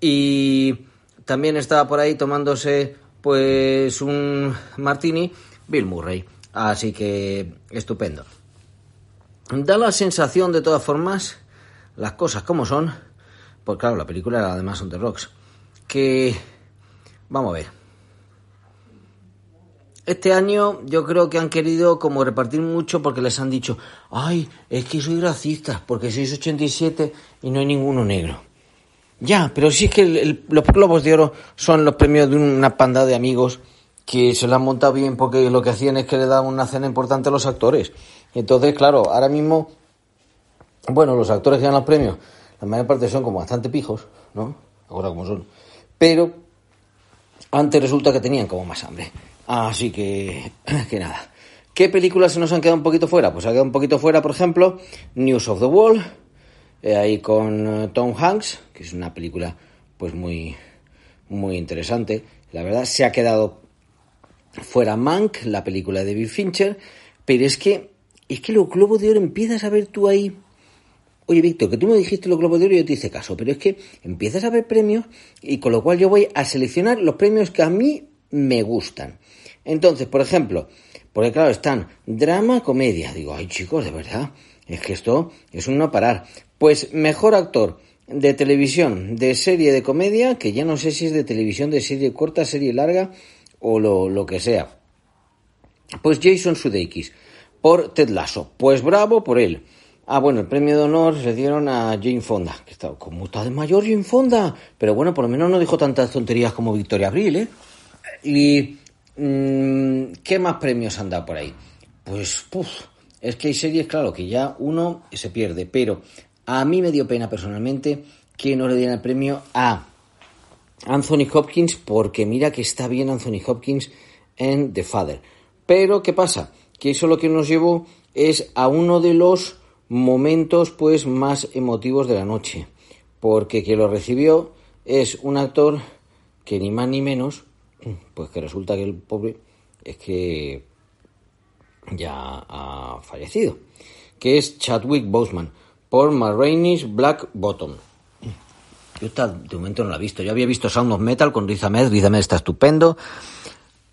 [SPEAKER 20] Y también estaba por ahí tomándose pues un martini Bill Murray. Así que estupendo. Da la sensación de todas formas, las cosas como son, pues claro, la película era además on the rocks, que vamos a ver. Este año yo creo que han querido como repartir mucho porque les han dicho, ay, es que soy racista porque sois 87 y no hay ninguno negro. Ya, pero sí es que los globos de oro son los premios de una panda de amigos que se lo han montado bien porque lo que hacían es que le daban una cena importante a los actores. Entonces, claro, ahora mismo, bueno, los actores que ganan los premios, la mayor parte son como bastante pijos, ¿no? Ahora como son. Pero antes resulta que tenían como más hambre. Así que, que nada. ¿Qué películas se nos han quedado un poquito fuera? Pues ha quedado un poquito fuera, por ejemplo, News of the Wall, eh, ahí con eh, Tom Hanks, que es una película pues muy, muy interesante. La verdad, se ha quedado fuera Mank, la película de David Fincher, pero es que, es que los globos de oro empiezas a ver tú ahí. Oye, Víctor, que tú me dijiste los globos de oro y yo te hice caso, pero es que empiezas a ver premios y con lo cual yo voy a seleccionar los premios que a mí me gustan. Entonces, por ejemplo, porque claro, están drama, comedia. Digo, ay chicos, de verdad, es que esto es un no parar. Pues mejor actor de televisión, de serie de comedia, que ya no sé si es de televisión, de serie corta, serie larga o lo, lo que sea. Pues Jason Sudeikis, por Ted Lasso. Pues bravo por él. Ah, bueno, el premio de honor le dieron a Jane Fonda. Que está, como está de mayor Jane Fonda. Pero bueno, por lo menos no dijo tantas tonterías como Victoria Abril, ¿eh? Y ¿Qué más premios han dado por ahí? Pues, puf, es que hay series, claro, que ya uno se pierde, pero a mí me dio pena personalmente que no le dieran el premio a Anthony Hopkins, porque mira que está bien Anthony Hopkins en The Father. Pero, ¿qué pasa? Que eso lo que nos llevó es a uno de los momentos pues más emotivos de la noche, porque quien lo recibió es un actor que ni más ni menos, pues que resulta que el pobre es que ya ha fallecido, que es Chadwick Boseman por Marraine's Black Bottom. Yo esta, de momento no la he visto. Yo había visto Sound of Metal con Riz Ahmed. Riz Ahmed está estupendo.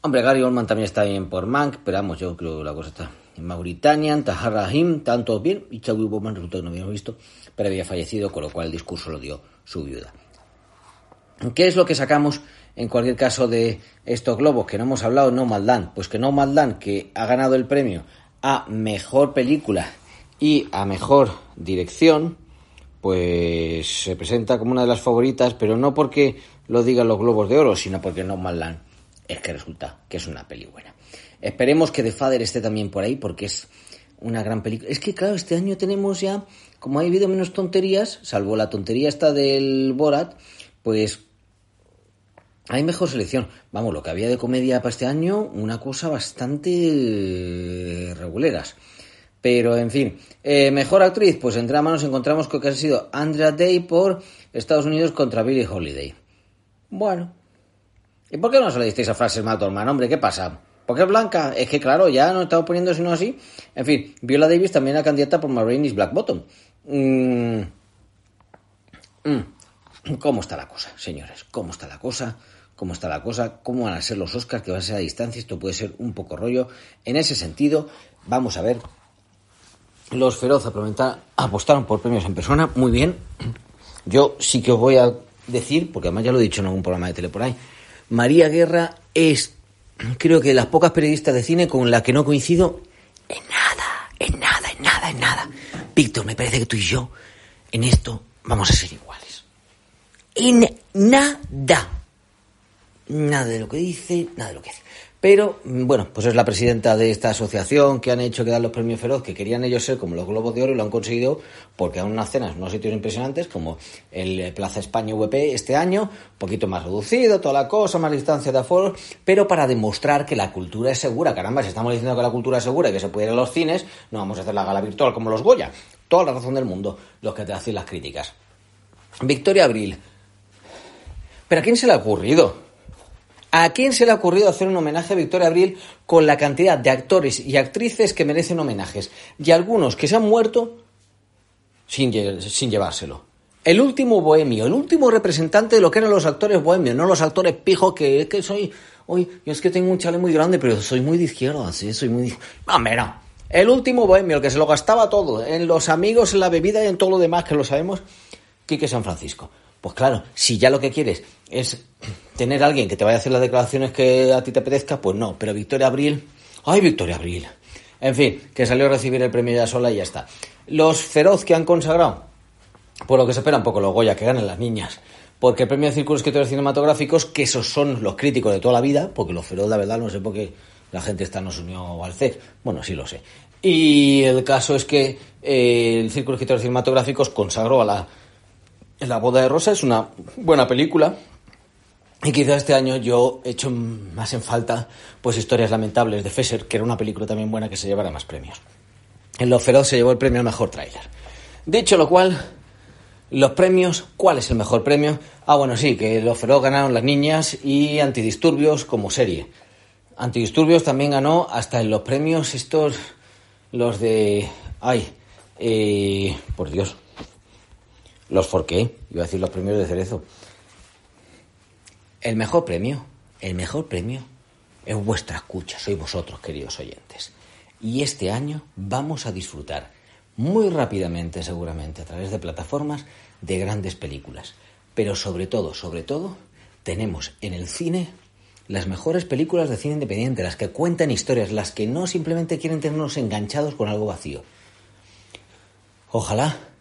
[SPEAKER 20] Hombre, Gary Oldman también está bien por Mank, pero vamos, yo creo que la cosa está en Mauritania, Tahar Rahim, todos bien, y Chadwick Boseman resulta que no habíamos visto, pero había fallecido, con lo cual el discurso lo dio su viuda. ¿Qué es lo que sacamos en cualquier caso de estos globos que no hemos hablado? No Maldan, pues que no Maldan, que ha ganado el premio a mejor película y a mejor dirección, pues se presenta como una de las favoritas, pero no porque lo digan los globos de oro, sino porque no Maldan es que resulta que es una peli buena. Esperemos que The Father esté también por ahí porque es una gran película. Es que claro, este año tenemos ya, como ha habido menos tonterías, salvo la tontería esta del Borat, pues hay mejor selección. Vamos, lo que había de comedia para este año, una cosa bastante reguleras. Pero, en fin, eh, mejor actriz, pues en drama nos encontramos con que ha sido Andrea Day por Estados Unidos contra Billie Holiday. Bueno. ¿Y por qué no se le disteis a frases Matorman, hombre? ¿Qué pasa? ¿Por qué es blanca? Es que, claro, ya no estamos poniendo sino así. En fin, Viola Davis también era candidata por Marraine's Black Bottom. Mm. Mm. ¿Cómo está la cosa, señores? ¿Cómo está la cosa? ¿Cómo está la cosa? ¿Cómo van a ser los Oscars? Que va a ser a distancia. Esto puede ser un poco rollo. En ese sentido, vamos a ver los Feroz apostaron por premios en persona, muy bien. Yo sí que os voy a decir, porque además ya lo he dicho en algún programa de tele por ahí, María Guerra es, creo que de las pocas periodistas de cine con la que no coincido en nada, en nada, en nada, en nada. Víctor, me parece que tú y yo en esto vamos a ser iguales. En nada. Nada de lo que dice, nada de lo que hace. Pero, bueno, pues es la presidenta de esta asociación que han hecho que dan los premios Feroz, que querían ellos ser como los Globos de Oro y lo han conseguido porque dan unas cenas en unos sitios impresionantes como el Plaza España VP este año, un poquito más reducido, toda la cosa, más distancia de aforo, pero para demostrar que la cultura es segura. Caramba, si estamos diciendo que la cultura es segura y que se puede ir a los cines, no vamos a hacer la gala virtual como los Goya. Toda la razón del mundo, los que te hacen las críticas. Victoria Abril. ¿Pero a quién se le ha ocurrido? ¿A quién se le ha ocurrido hacer un homenaje a Victoria Abril con la cantidad de actores y actrices que merecen homenajes? Y algunos que se han muerto sin, llevárselo. El último bohemio, el último representante de lo que eran los actores bohemios, no los actores pijos que es que soy. Hoy, yo es que tengo un chale muy grande, pero soy muy de izquierda, sí, soy muy. No, no. El último bohemio, el que se lo gastaba todo, en los amigos, en la bebida y en todo lo demás que lo sabemos, Quique San Francisco. Pues claro, si ya lo que quieres es tener a alguien que te vaya a hacer las declaraciones que a ti te apetezca, pues no. Pero Victoria Abril, ¡ay, Victoria Abril! En fin, que salió a recibir el premio ya sola y ya está. Los feroz que han consagrado, por lo que se espera un poco los Goya, que ganen las niñas. Porque el premio de Círculos Escritores Cinematográficos, que esos son los críticos de toda la vida, porque los feroz, la verdad, no sé por qué la gente está nos unió al CEC. Bueno, sí lo sé. Y el caso es que eh, el Círculo de Escritores Cinematográficos consagró a la la boda de Rosa es una buena película. Y quizás este año yo he hecho más en falta pues historias lamentables de Fesser, que era una película también buena que se llevara más premios. En Lo Feroz se llevó el premio al mejor tráiler. Dicho lo cual, los premios, ¿cuál es el mejor premio? Ah, bueno, sí, que Lo Feroz ganaron las niñas y Antidisturbios como serie. Antidisturbios también ganó hasta en los premios estos, los de... Ay, eh, por Dios, los Forqué, iba a decir los premios de Cerezo. El mejor premio, el mejor premio es vuestra escucha, sois vosotros, queridos oyentes. Y este año vamos a disfrutar muy rápidamente, seguramente, a través de plataformas, de grandes películas. Pero sobre todo, sobre todo, tenemos en el cine las mejores películas de cine independiente, las que cuentan historias, las que no simplemente quieren tenernos enganchados con algo vacío. Ojalá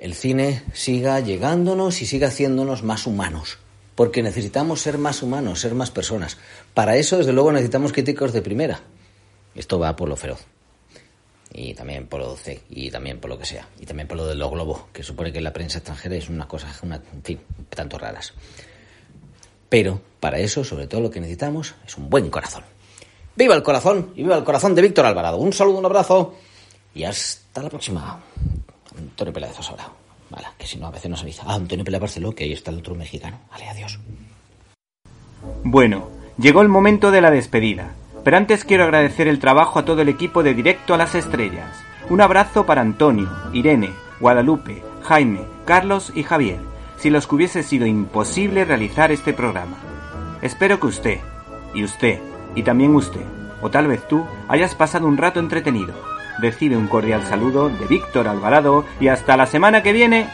[SPEAKER 20] el cine siga llegándonos y siga haciéndonos más humanos. porque necesitamos ser más humanos, ser más personas. Para eso, desde luego, necesitamos críticos de primera. Esto va por lo feroz. Y también por lo C, y también por lo que sea. Y también por lo de los globos, que supone que la prensa extranjera es una cosa, una, en fin, tanto raras. Pero para eso, sobre todo, lo que necesitamos es un buen corazón. ¡Viva el corazón! Y viva el corazón de Víctor Alvarado. Un saludo, un abrazo y hasta la próxima. Antonio Peláez ahora. Vale, que si no, a veces nos avisa. Ah, Antonio Peláez Barceló, que ahí está el otro mexicano. Vale, adiós.
[SPEAKER 3] Bueno, llegó el momento de la despedida. Pero antes quiero agradecer el trabajo a todo el equipo de Directo a las Estrellas. Un abrazo para Antonio, Irene, Guadalupe, Jaime, Carlos y Javier, si los que hubiese sido imposible realizar este programa. Espero que usted, y usted, y también usted, o tal vez tú, hayas pasado un rato entretenido. Recibe un cordial saludo de Víctor Alvarado y hasta la semana que viene.